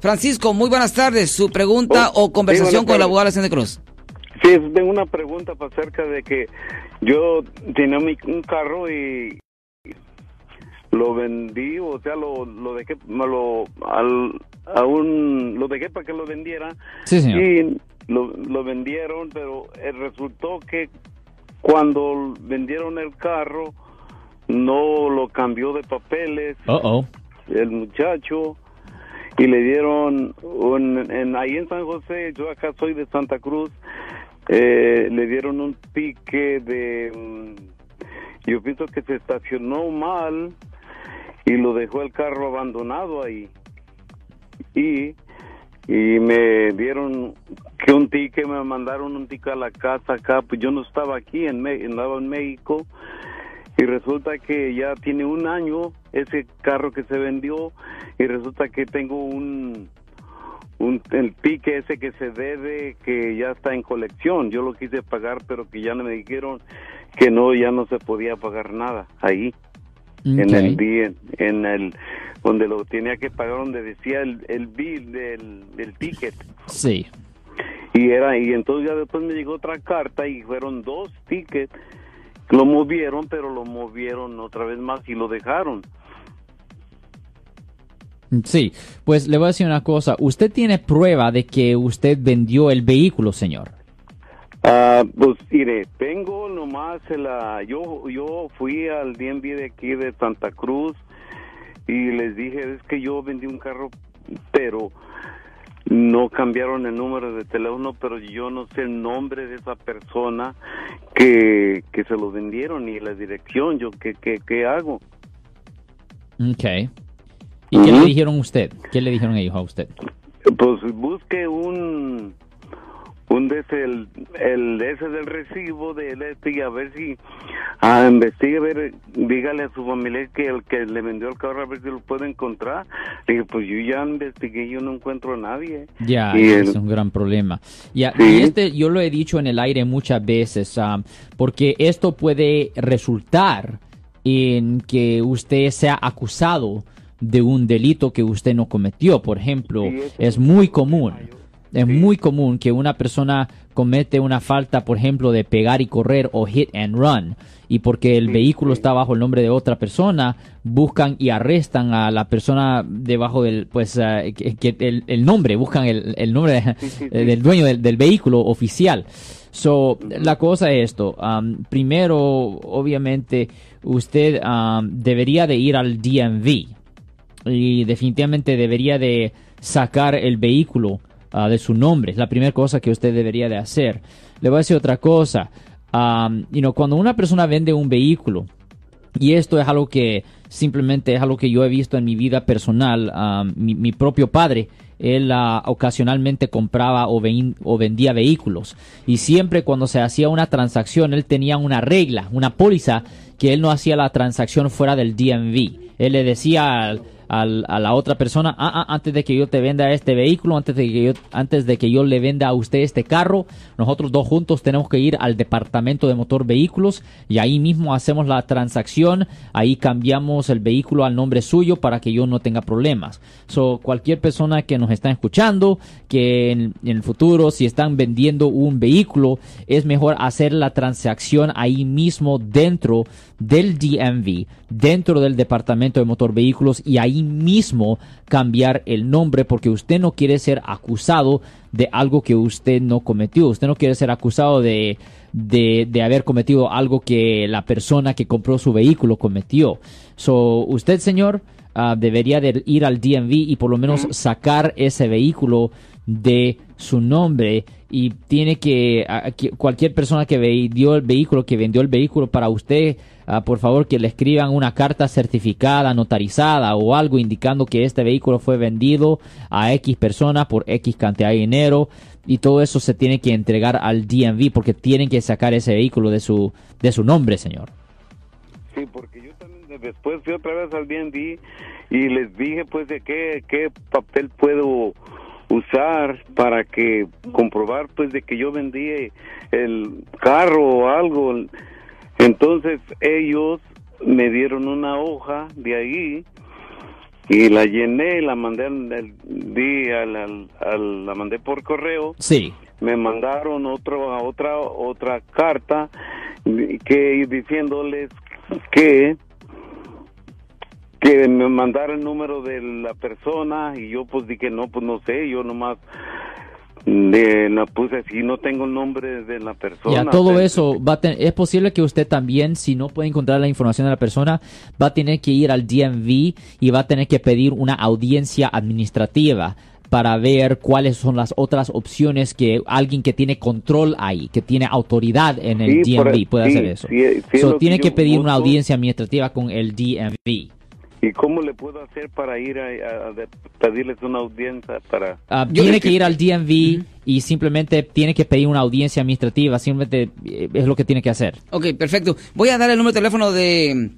Francisco, muy buenas tardes. Su pregunta oh, o conversación con el abogado de Cruz. Sí, tengo una pregunta acerca de que yo tenía un carro y lo vendí, o sea, lo, lo dejé, lo, al, a un, lo dejé para que lo vendiera. Sí, señor. Y lo, lo vendieron, pero eh, resultó que cuando vendieron el carro, no lo cambió de papeles. oh. El muchacho y le dieron un, en, ahí en San José, yo acá soy de Santa Cruz, eh, le dieron un pique de, mm, yo pienso que se estacionó mal y lo dejó el carro abandonado ahí. Y, y me dieron que un ticket, me mandaron un ticket a la casa acá, pues yo no estaba aquí, en, andaba en México y resulta que ya tiene un año ese carro que se vendió y resulta que tengo un, un el pique ese que se debe que ya está en colección. Yo lo quise pagar pero que ya me dijeron que no ya no se podía pagar nada ahí. En el día en el donde lo tenía que pagar donde decía el, el bill del, del ticket. Sí. Y era y entonces ya después me llegó otra carta y fueron dos tickets lo movieron, pero lo movieron otra vez más y lo dejaron. Sí, pues le voy a decir una cosa. ¿Usted tiene prueba de que usted vendió el vehículo, señor? Ah, pues mire, tengo nomás la... Yo, yo fui al DMV de aquí de Santa Cruz y les dije, es que yo vendí un carro, pero no cambiaron el número de teléfono, pero yo no sé el nombre de esa persona que, que se lo vendieron ni la dirección. Yo, ¿qué, qué, qué hago? Ok. ¿Y qué le dijeron a usted? ¿Qué le dijeron ellos a usted? Pues busque un un de ese, el, el ese del recibo de este y a ver si ah, investigue, a ver, dígale a su familia que el que le vendió el carro a ver si lo puede encontrar. Dije, pues yo ya investigué, yo no encuentro a nadie. Ya, es un gran problema. Ya, y este yo lo he dicho en el aire muchas veces, ah, porque esto puede resultar en que usted sea acusado de un delito que usted no cometió. Por ejemplo, es muy común es muy común que una persona comete una falta, por ejemplo, de pegar y correr o hit and run, y porque el vehículo está bajo el nombre de otra persona, buscan y arrestan a la persona debajo del, pues, eh, que, el, nombre, buscan el, nombre del dueño del, vehículo oficial. So, la cosa es esto. Um, primero, obviamente, usted um, debería de ir al DMV y definitivamente debería de sacar el vehículo Ah, de su nombre. Es la primera cosa que usted debería de hacer. Le voy a decir otra cosa. Um, cuando una persona vende un vehículo, y esto es algo que simplemente es algo que yo he visto en mi vida personal, mi, propio padre, él ah, ocasionalmente compraba o, o, vendía vehículos. Y siempre cuando se hacía una transacción, él tenía una regla, una póliza, que él no hacía la transacción fuera del DMV. Él le decía al a la otra persona, ah, ah, antes de que yo te venda este vehículo, antes de que yo, antes de que yo le venda a usted este carro, nosotros dos juntos tenemos que ir al departamento de motor vehículos y ahí mismo hacemos la transacción, ahí cambiamos el vehículo al nombre suyo para que yo no tenga problemas. So, cualquier persona que nos está escuchando, que en, en el futuro, si están vendiendo un vehículo, es mejor hacer la transacción ahí mismo dentro del DMV, dentro del departamento de motor vehículos y ahí mismo cambiar el nombre porque usted no quiere ser acusado de algo que usted no cometió. Usted no quiere ser acusado de, de, haber cometido algo que la persona que compró su vehículo cometió. So, usted, señor, ah, debería de ir al DMV y por lo menos sacar ese vehículo de su nombre y tiene que, cualquier persona que vendió el vehículo, que vendió el vehículo para usted, Ah, por favor que le escriban una carta certificada, notarizada o algo indicando que este vehículo fue vendido a X persona por X cantidad de dinero y todo eso se tiene que entregar al DMV porque tienen que sacar ese vehículo de su de su nombre, señor. Sí, porque yo también después fui otra vez al DMV y les dije pues de qué, qué papel puedo usar para que comprobar pues de que yo vendí el carro o algo entonces ellos me dieron una hoja de ahí y la llené la mandé al, al, la mandé por correo. Sí. Me mandaron otro, otra otra carta que diciéndoles que que me mandara el número de la persona y yo pues dije no pues no sé yo nomás de la puse así no tengo el nombre de la persona ya todo eso va a es posible que usted también si no puede encontrar la información de la persona va a tener que ir al DMV y va a tener que pedir una audiencia administrativa para ver cuáles son las otras opciones que alguien que tiene control ahí, que tiene autoridad en el DMV puede hacer eso. Sí, tiene que, pedir una audiencia administrativa con el DMV. ¿Y cómo le puedo hacer para ir a, pedirles una audiencia para...? Ah, tiene que ir al DMV y simplemente tiene que pedir una audiencia administrativa, simplemente eh, es lo que tiene que hacer. Ok, perfecto. Voy a dar el número de teléfono de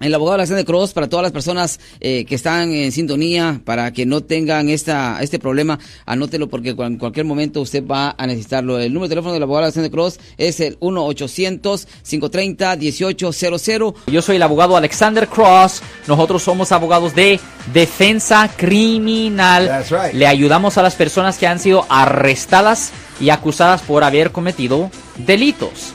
el abogado de la acción de Cross para todas las personas eh, que están en sintonía para que no tengan esta este problema anótelo porque en cualquier momento usted va a necesitarlo. El número de teléfono del abogado de la acción de Cross es el 1-800-530-1800 yo soy el abogado Alexander Cross. Nosotros somos abogados de defensa criminal. Le ayudamos a las personas que han sido arrestadas y acusadas por haber cometido delitos